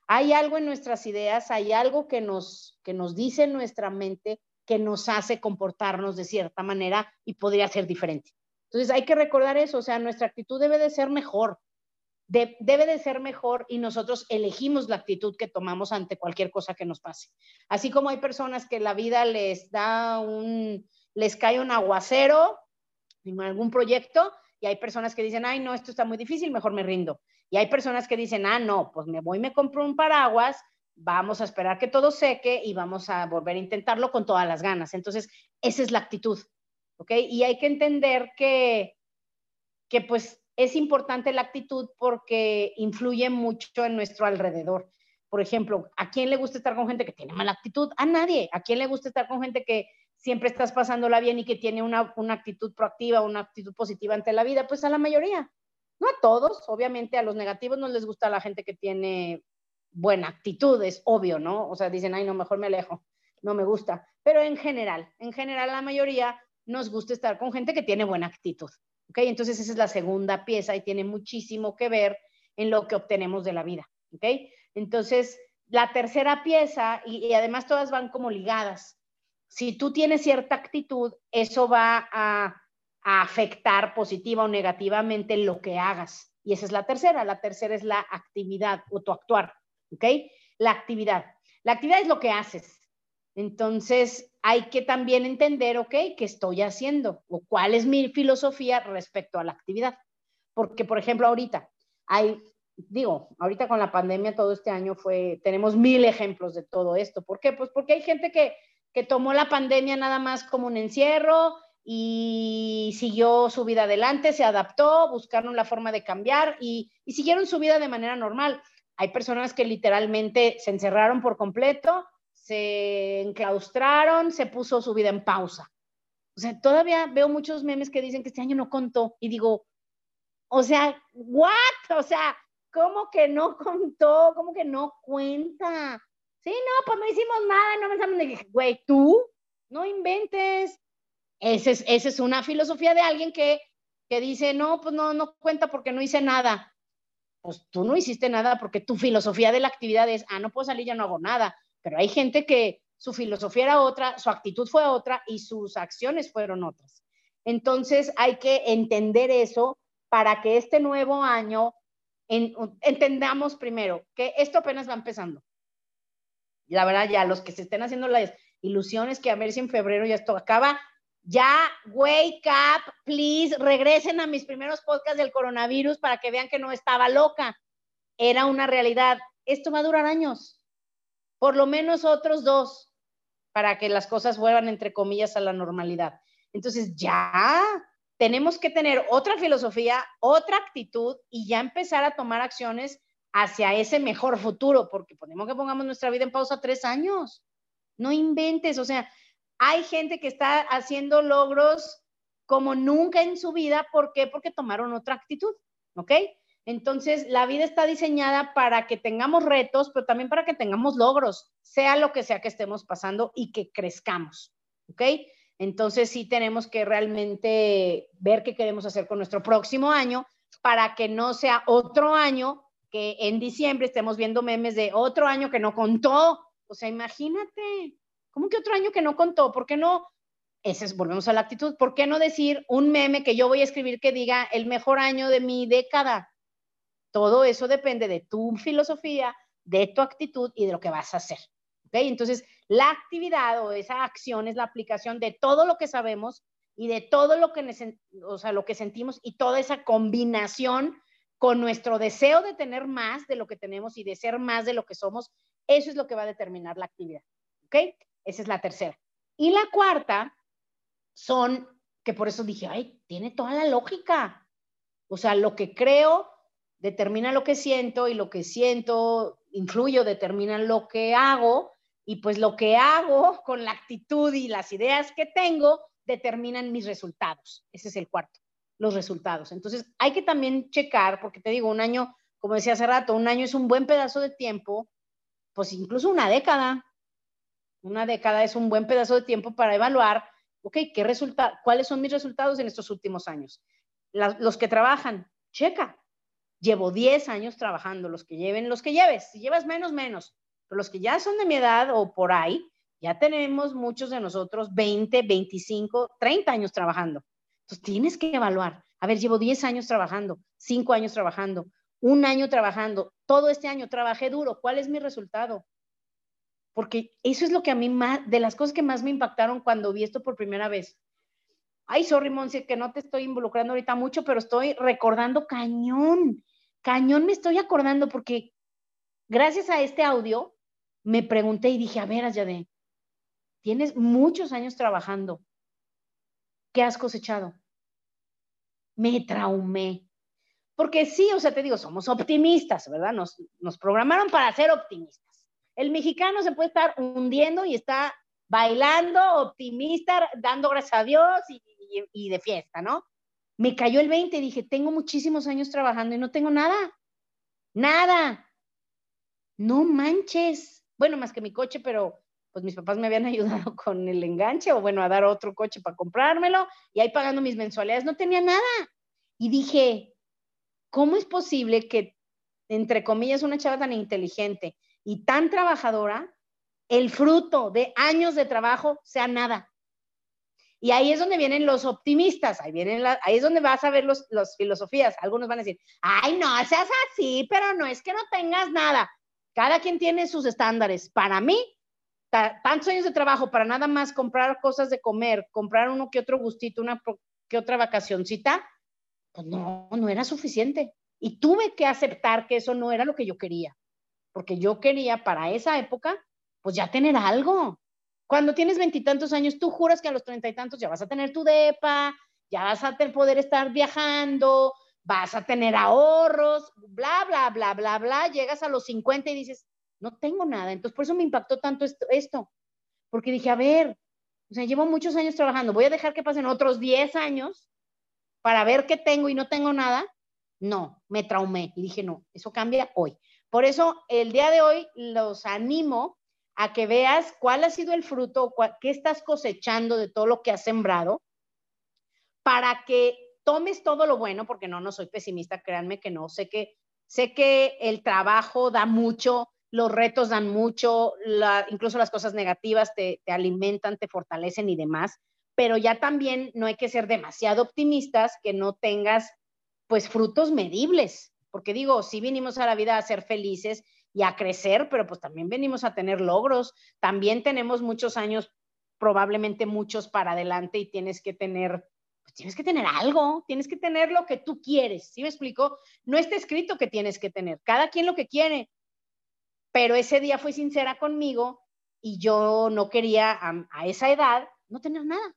Hay algo en nuestras ideas, hay algo que nos, que nos dice nuestra mente que nos hace comportarnos de cierta manera y podría ser diferente. Entonces hay que recordar eso, o sea, nuestra actitud debe de ser mejor, debe de ser mejor y nosotros elegimos la actitud que tomamos ante cualquier cosa que nos pase. Así como hay personas que la vida les da un, les cae un aguacero en algún proyecto y hay personas que dicen, ay, no, esto está muy difícil, mejor me rindo. Y hay personas que dicen, ah, no, pues me voy, me compro un paraguas, vamos a esperar que todo seque y vamos a volver a intentarlo con todas las ganas. Entonces, esa es la actitud, ¿ok? Y hay que entender que, que pues es importante la actitud porque influye mucho en nuestro alrededor. Por ejemplo, ¿a quién le gusta estar con gente que tiene mala actitud? A nadie. ¿A quién le gusta estar con gente que siempre estás pasándola bien y que tiene una, actitud proactiva, una actitud positiva ante la vida? Pues a la mayoría. No a todos, obviamente a los negativos no les gusta la gente que tiene buena actitud, es obvio, ¿no? O sea, dicen, ay, no, mejor me alejo, no me gusta. Pero en general, en general la mayoría nos gusta estar con gente que tiene buena actitud. Entonces esa es la segunda pieza y tiene muchísimo que ver en lo que obtenemos de la vida, ¿ok? Entonces, la tercera pieza, y, además todas van como ligadas, si tú tienes cierta actitud, eso va a, a afectar positiva o negativamente lo que hagas. Y esa es la tercera. La tercera es la actividad o tu actuar, ¿ok? La actividad. La actividad es lo que haces. Entonces, hay que también entender, ok, qué estoy haciendo o cuál es mi filosofía respecto a la actividad. Porque, por ejemplo, ahorita hay, digo, ahorita con la pandemia todo este año fue, tenemos mil ejemplos de todo esto. ¿Por qué? Pues porque hay gente que, que tomó la pandemia nada más como un encierro y siguió su vida adelante, se adaptó, buscaron la forma de cambiar y, y siguieron su vida de manera normal. Hay personas que literalmente se encerraron por completo se enclaustraron, se puso su vida en pausa. O sea, todavía veo muchos memes que dicen que este año no contó y digo, o sea, ¿what? O sea, ¿cómo que no contó? ¿Cómo que no cuenta? Sí, no, pues no hicimos nada, no pensamos de güey, tú no inventes. Esa es, es una filosofía de alguien que, que dice, no, pues no, no cuenta porque no hice nada. Pues tú no hiciste nada porque tu filosofía de la actividad es, ah, no puedo salir, ya no hago nada. Pero hay gente que su filosofía era otra, su actitud fue otra y sus acciones fueron otras. Entonces hay que entender eso para que este nuevo año entendamos primero que esto apenas va empezando. La verdad, ya los que se estén haciendo las ilusiones que a ver si en febrero ya esto acaba, ya wake up, please, regresen a mis primeros podcasts del coronavirus para que vean que no estaba loca. Era una realidad. Esto va a durar años por lo menos otros dos para que las cosas vuelvan, entre comillas, a la normalidad. Entonces ya tenemos que tener otra filosofía, otra actitud y ya empezar a tomar acciones hacia ese mejor futuro, porque ponemos que pongamos nuestra vida en pausa tres años. No inventes, o sea, hay gente que está haciendo logros como nunca en su vida, ¿por qué? Porque tomaron otra actitud, ¿ok? Entonces, la vida está diseñada para que tengamos retos, pero también para que tengamos logros, sea lo que sea que estemos pasando y que crezcamos. ¿Ok? Entonces, sí tenemos que realmente ver qué queremos hacer con nuestro próximo año para que no sea otro año que en diciembre estemos viendo memes de otro año que no contó. O sea, imagínate, ¿cómo que otro año que no contó? ¿Por qué no? Ese es, volvemos a la actitud. ¿Por qué no decir un meme que yo voy a escribir que diga el mejor año de mi década? Todo eso depende de tu filosofía, de tu actitud y de lo que vas a hacer. ¿okay? Entonces, la actividad o esa acción es la aplicación de todo lo que sabemos y de todo lo que, o sea, lo que sentimos y toda esa combinación con nuestro deseo de tener más de lo que tenemos y de ser más de lo que somos, eso es lo que va a determinar la actividad. ¿Ok? Esa es la tercera. Y la cuarta son, que por eso dije, ay, tiene toda la lógica. O sea, lo que creo determina lo que siento y lo que siento influye determina lo que hago y pues lo que hago con la actitud y las ideas que tengo determinan mis resultados. Ese es el cuarto, los resultados. Entonces hay que también checar, porque te digo, un año, como decía hace rato, un año es un buen pedazo de tiempo, pues incluso una década. Una década es un buen pedazo de tiempo para evaluar, ok, ¿qué resulta, ¿cuáles son mis resultados en estos últimos años? los que trabajan, checa, llevo 10 años trabajando, los que lleven, los que lleves, si llevas menos, menos, pero los que ya son de mi edad o por ahí, ya tenemos muchos de nosotros 20, 25, 30 años trabajando. Entonces tienes que evaluar, a ver, llevo 10 años trabajando, 5 años trabajando, un año trabajando, todo este año trabajé duro, ¿cuál es mi resultado? Porque eso es lo que a mí más, de las cosas que más me impactaron cuando vi esto por primera vez. Ay, sorry, Monse, que no te estoy involucrando ahorita mucho, pero estoy recordando cañón, cañón me estoy acordando porque gracias a este audio me pregunté y dije, a ver, Ayade, tienes muchos años trabajando. ¿Qué has cosechado? Me traumé. Porque sí, o sea, te digo, somos optimistas, ¿verdad? Nos, programaron para ser optimistas. El mexicano se puede estar hundiendo y está bailando, optimista, dando gracias a Dios y de fiesta, ¿no? Me cayó el 20 y dije, tengo muchísimos años trabajando y no tengo nada. Nada. No manches. Bueno, más que mi coche, pero pues mis papás me habían ayudado con el enganche o bueno, a dar otro coche para comprármelo y ahí pagando mis mensualidades, no tenía nada. Y dije, ¿cómo es posible que, entre comillas, una chava tan inteligente y tan trabajadora, el fruto de años de trabajo sea nada? Y ahí es donde vienen los optimistas, ahí, vienen ahí es donde vas a ver las los filosofías. Algunos van a decir, ay, no, seas así, pero no es que no tengas nada. Cada quien tiene sus estándares. Para mí, tantos años de trabajo para nada más comprar cosas de comer, comprar uno que otro gustito, una que otra vacacioncita, pues no, no era suficiente. Y tuve que aceptar que eso no era lo que yo quería, porque yo quería para esa época, pues ya tener algo. Cuando tienes veintitantos años, tú juras que a los treinta y tantos ya vas a tener tu DEPA, ya vas a poder estar viajando, vas a tener ahorros, bla, bla, bla, bla, bla. Llegas a los cincuenta y dices, no tengo nada. Entonces, por eso me impactó tanto esto, esto, porque dije, a ver, o sea, llevo muchos años trabajando, voy a dejar que pasen otros 10 años para ver qué tengo y no tengo nada. No, me traumé y dije, no, eso cambia hoy. Por eso, el día de hoy los animo a que veas cuál ha sido el fruto, qué estás cosechando de todo lo que has sembrado, para que tomes todo lo bueno, porque no, no soy pesimista, créanme que no, sé que, sé que el trabajo da mucho, los retos dan mucho, incluso las cosas negativas te, alimentan, te fortalecen y demás, pero ya también no hay que ser demasiado optimistas que no tengas pues frutos medibles, porque digo, si vinimos a la vida a ser felices y a crecer, pero pues también venimos a tener logros, también tenemos muchos años, probablemente muchos para adelante y tienes que tener pues tienes que tener algo, tienes que tener lo que tú quieres, ¿sí me explico? No está escrito que tienes que tener, cada quien lo que quiere, pero ese día fue sincera conmigo y yo no quería a, esa edad no tener nada.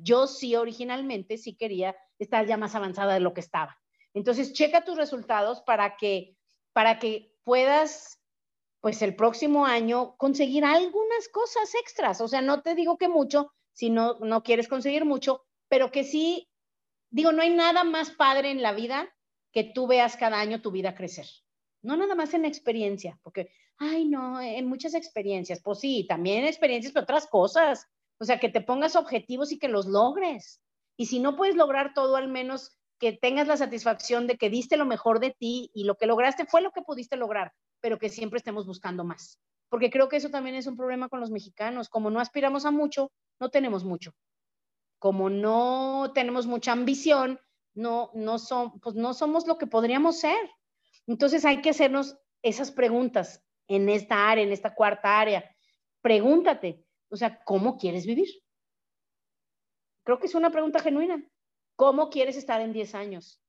Yo sí originalmente sí quería estar ya más avanzada de lo que estaba. Entonces, checa tus resultados para que, para que puedas, pues el próximo año, conseguir algunas cosas extras. O sea, no te digo que mucho, si no, no quieres conseguir mucho, pero que sí, digo, no hay nada más padre en la vida que tú veas cada año tu vida crecer no nada más en experiencia, porque, ay, no, en muchas experiencias, pues sí, también experiencias, pero otras cosas, o sea, que te pongas objetivos y que los logres. Y si no puedes lograr todo, al menos que tengas la satisfacción de que diste lo mejor de ti y lo que lograste fue lo que pudiste lograr, pero que siempre estemos buscando más. Porque creo que eso también es un problema con los mexicanos. Como no aspiramos a mucho, no tenemos mucho. Como no tenemos mucha ambición, no, no, son, pues no somos lo que podríamos ser. Entonces hay que hacernos esas preguntas en esta área, en esta cuarta área. Pregúntate, o sea, ¿cómo quieres vivir? Creo que es una pregunta genuina. ¿Cómo quieres estar en 10 años?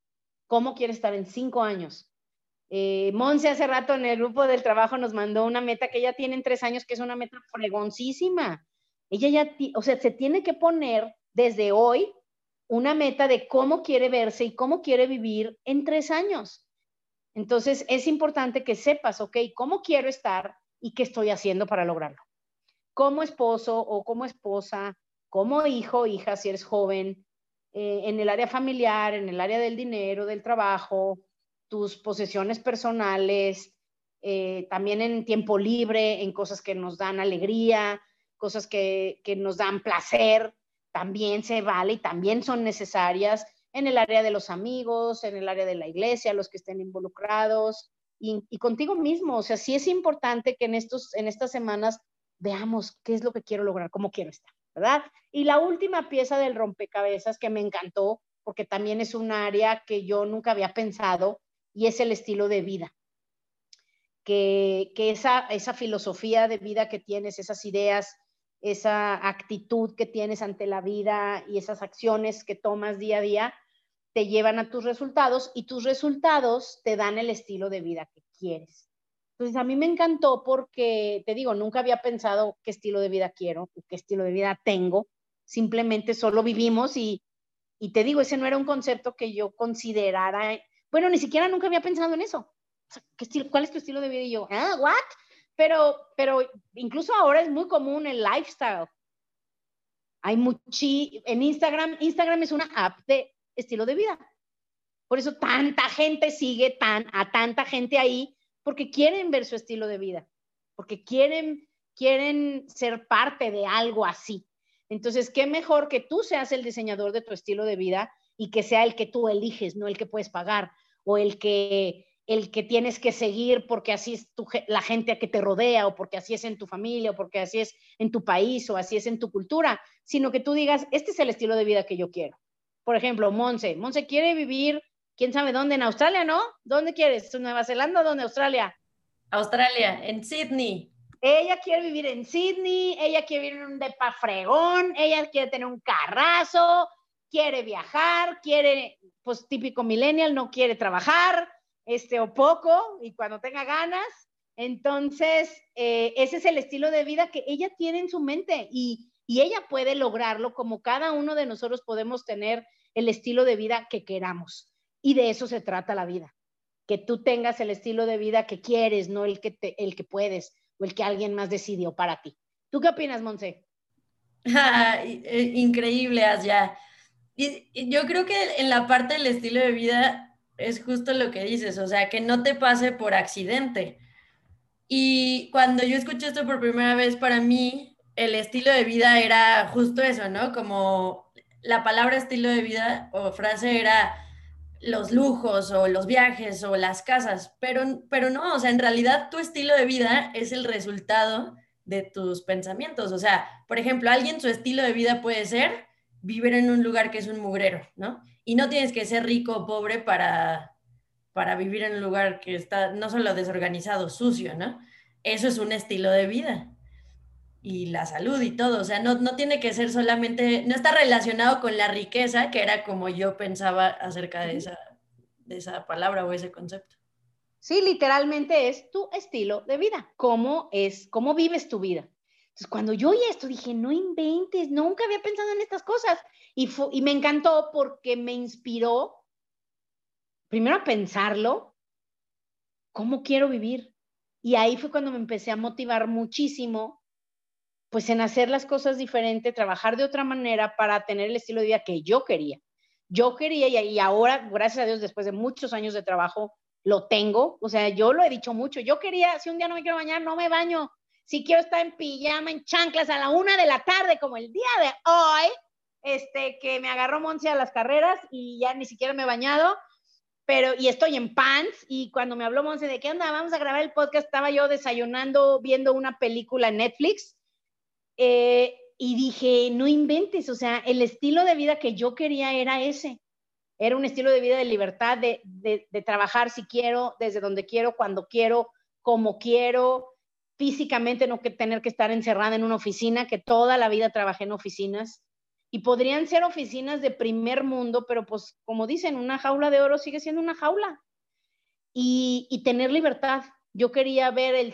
¿Cómo quieres estar en 5 años? Eh, Monse hace rato en el grupo del trabajo nos mandó una meta que ella tiene en 3 años, que es una meta fregoncísima. Ella ya, o sea, se tiene que poner desde hoy una meta de cómo quiere verse y cómo quiere vivir en 3 años. Entonces, es importante que sepas, ok, cómo quiero estar y qué estoy haciendo para lograrlo. Como esposo o como esposa, como hijo, hija, si eres joven, eh, en el área familiar, en el área del dinero, del trabajo, tus posesiones personales, eh, también en tiempo libre, en cosas que nos dan alegría, cosas que, que nos dan placer, también se vale y también son necesarias en el área de los amigos, en el área de la iglesia, los que estén involucrados y, contigo mismo. O sea, sí es importante que en, estos, en estas semanas veamos qué es lo que quiero lograr, cómo quiero estar, ¿verdad? Y la última pieza del rompecabezas que me encantó, porque también es un área que yo nunca había pensado y es el estilo de vida. Que, esa filosofía de vida que tienes, esas ideas, esa actitud que tienes ante la vida y esas acciones que tomas día a día, te llevan a tus resultados y tus resultados te dan el estilo de vida que quieres. Entonces, a mí me encantó porque, te digo, nunca había pensado qué estilo de vida quiero, qué estilo de vida tengo. Simplemente solo vivimos y, y te digo, ese no era un concepto que yo considerara. Bueno, ni siquiera nunca había pensado en eso. ¿qué estilo, ¿Cuál es tu estilo de vida? Y yo, ah, ¿what? Pero, pero incluso ahora es muy común el lifestyle. Hay muchi, en Instagram, Instagram es una app de estilo de vida. Por eso tanta gente sigue tan, a tanta gente ahí, porque quieren ver su estilo de vida, porque quieren, quieren ser parte de algo así. Entonces, qué mejor que tú seas el diseñador de tu estilo de vida y que sea el que tú eliges, no el que puedes pagar o el que el que tienes que seguir porque así es la gente que te rodea o porque así es en tu familia o porque así es en tu país o así es en tu cultura, sino que tú digas, este es el estilo de vida que yo quiero por ejemplo, Monse. Monse quiere vivir, quién sabe dónde, en Australia, ¿no? ¿Dónde quieres? ¿Nueva Zelanda o dónde? Australia. Australia, en Sydney. Ella quiere vivir en Sydney, ella quiere vivir en un depa fregón, ella quiere tener un carrazo, quiere viajar, quiere, pues típico millennial, no quiere trabajar, este o poco, y cuando tenga ganas. Entonces, eh, ese es el estilo de vida que ella tiene en su mente y, y ella puede lograrlo como cada uno de nosotros podemos tener el estilo de vida que queramos. Y de eso se trata la vida, que tú tengas el estilo de vida que quieres, no el que, el que puedes o el que alguien más decidió para ti. ¿Tú qué opinas, Monse? Eh, increíble, Asia. Y yo creo que en la parte del estilo de vida es justo lo que dices, o sea, que no te pase por accidente. Y cuando yo escuché esto por primera vez, para mí, el estilo de vida era justo eso, ¿no? Como la palabra estilo de vida o frase era los lujos o los viajes o las casas, pero, pero no, o sea, en realidad tu estilo de vida es el resultado de tus pensamientos. O sea, por ejemplo, alguien su estilo de vida puede ser vivir en un lugar que es un mugrero, ¿no? Y no tienes que ser rico o pobre para, para vivir en un lugar que está no solo desorganizado, sucio, ¿no? Eso es un estilo de vida y la salud y todo. O sea, no, no tiene que ser solamente, no está relacionado con la riqueza, que era como yo pensaba acerca de esa, de esa palabra o ese concepto. Sí, literalmente es tu estilo de vida, cómo es, cómo vives tu vida. Entonces, cuando yo oí esto, dije, no inventes, nunca había pensado en estas cosas. Y, y me encantó porque me inspiró, primero a pensarlo, cómo quiero vivir. Y ahí fue cuando me empecé a motivar muchísimo pues en hacer las cosas diferente, trabajar de otra manera para tener el estilo de vida que yo quería. Yo quería y, ahora, gracias a Dios, después de muchos años de trabajo, lo tengo. O sea, yo lo he dicho mucho. Yo quería, si un día no me quiero bañar, no me baño. Si quiero estar en pijama, en chanclas a la una de la tarde, como el día de hoy, este, que me agarró Monse a las carreras y ya ni siquiera me he bañado, pero, y estoy en pants, y cuando me habló Monse de qué onda, vamos a grabar el podcast, estaba yo desayunando, viendo una película en Netflix, eh, y dije, no inventes, o sea, el estilo de vida que yo quería era ese. Era un estilo de vida de libertad, de, de, trabajar si quiero, desde donde quiero, cuando quiero, como quiero, físicamente no que tener que estar encerrada en una oficina, que toda la vida trabajé en oficinas. Y podrían ser oficinas de primer mundo, pero pues como dicen, una jaula de oro sigue siendo una jaula. Y, y tener libertad, yo quería ver el,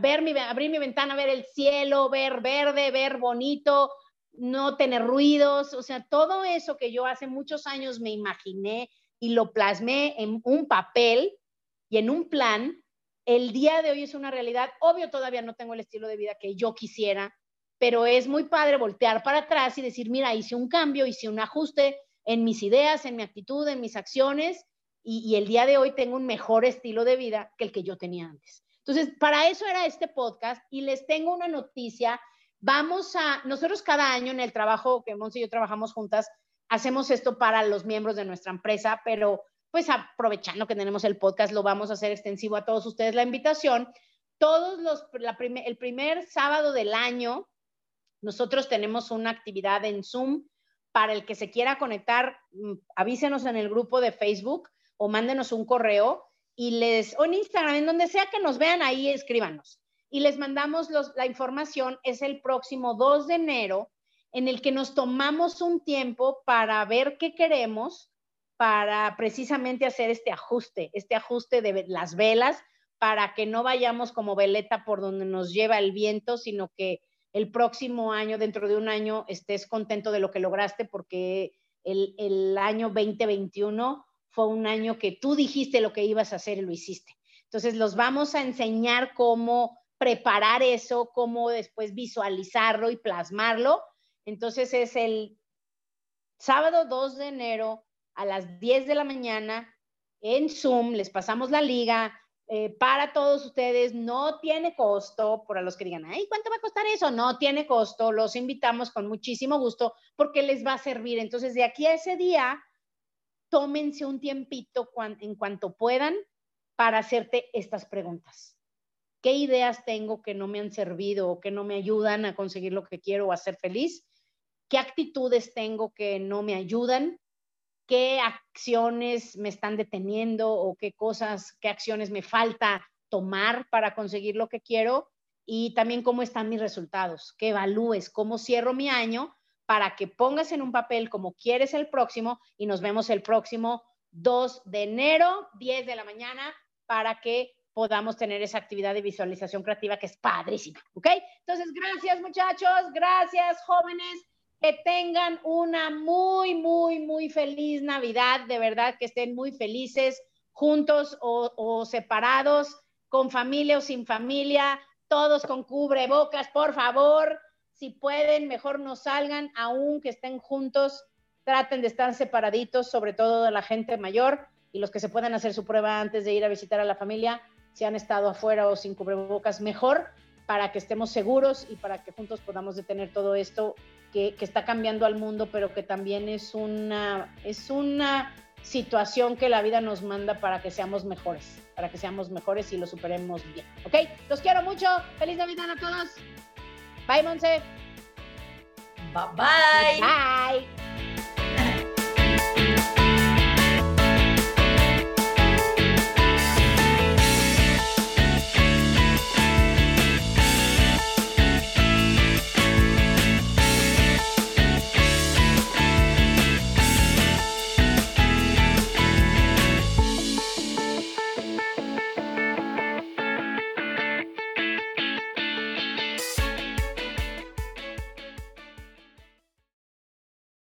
ver mi, abrir mi ventana, ver el cielo, ver verde, ver bonito, no tener ruidos, o sea, todo eso que yo hace muchos años me imaginé y lo plasmé en un papel y en un plan, el día de hoy es una realidad. Obvio, todavía no tengo el estilo de vida que yo quisiera, pero es muy padre voltear para atrás y decir, mira, hice un cambio, hice un ajuste en mis ideas, en mi actitud, en mis acciones y, el día de hoy tengo un mejor estilo de vida que el que yo tenía antes. Entonces, para eso era este podcast y les tengo una noticia. Vamos a, nosotros cada año en el trabajo que Monse y yo trabajamos juntas, hacemos esto para los miembros de nuestra empresa, pero pues aprovechando que tenemos el podcast, lo vamos a hacer extensivo a todos ustedes la invitación. Todos los, el primer sábado del año, nosotros tenemos una actividad en Zoom para el que se quiera conectar, mm, avísenos en el grupo de Facebook o mándenos un correo y les, o en Instagram, en donde sea que nos vean, ahí escríbanos. Y les mandamos la información, es el próximo 2 de enero, en el que nos tomamos un tiempo para ver qué queremos, para precisamente hacer este ajuste, este ajuste de las velas, para que no vayamos como veleta por donde nos lleva el viento, sino que el próximo año, dentro de un año, estés contento de lo que lograste, porque el, el año 2021 fue un año que tú dijiste lo que ibas a hacer y lo hiciste. Entonces, los vamos a enseñar cómo preparar eso, cómo después visualizarlo y plasmarlo. Entonces, es el sábado 2 de enero a las 10 de la mañana en Zoom, les pasamos la liga. Eh, para todos ustedes, no tiene costo, para los que digan, ay, ¿cuánto va a costar eso? No tiene costo, los invitamos con muchísimo gusto porque les va a servir. Entonces, de aquí a ese día, tómense un tiempito en cuanto puedan para hacerte estas preguntas. ¿Qué ideas tengo que no me han servido o que no me ayudan a conseguir lo que quiero o a ser feliz? ¿Qué actitudes tengo que no me ayudan? ¿Qué acciones me están deteniendo o qué cosas, qué acciones me falta tomar para conseguir lo que quiero? Y también cómo están mis resultados, que evalúes cómo cierro mi año para que pongas en un papel como quieres el próximo y nos vemos el próximo 2 de enero, 10 de la mañana, para que podamos tener esa actividad de visualización creativa que es padrísima, ¿ok? Entonces, gracias muchachos, gracias jóvenes, que tengan una muy, muy, muy feliz Navidad, de verdad que estén muy felices, juntos o, o separados, con familia o sin familia, todos con cubrebocas, por favor si pueden, mejor no salgan, aunque estén juntos, traten de estar separaditos, sobre todo de la gente mayor y los que se puedan hacer su prueba antes de ir a visitar a la familia, si han estado afuera o sin cubrebocas, mejor para que estemos seguros y para que juntos podamos detener todo esto que, que, está cambiando al mundo, pero que también es una, es una situación que la vida nos manda para que seamos mejores, para que seamos mejores y lo superemos bien. ¿Ok? Los quiero mucho. Feliz Navidad a todos. Bye, Monse. Bye bye. Bye.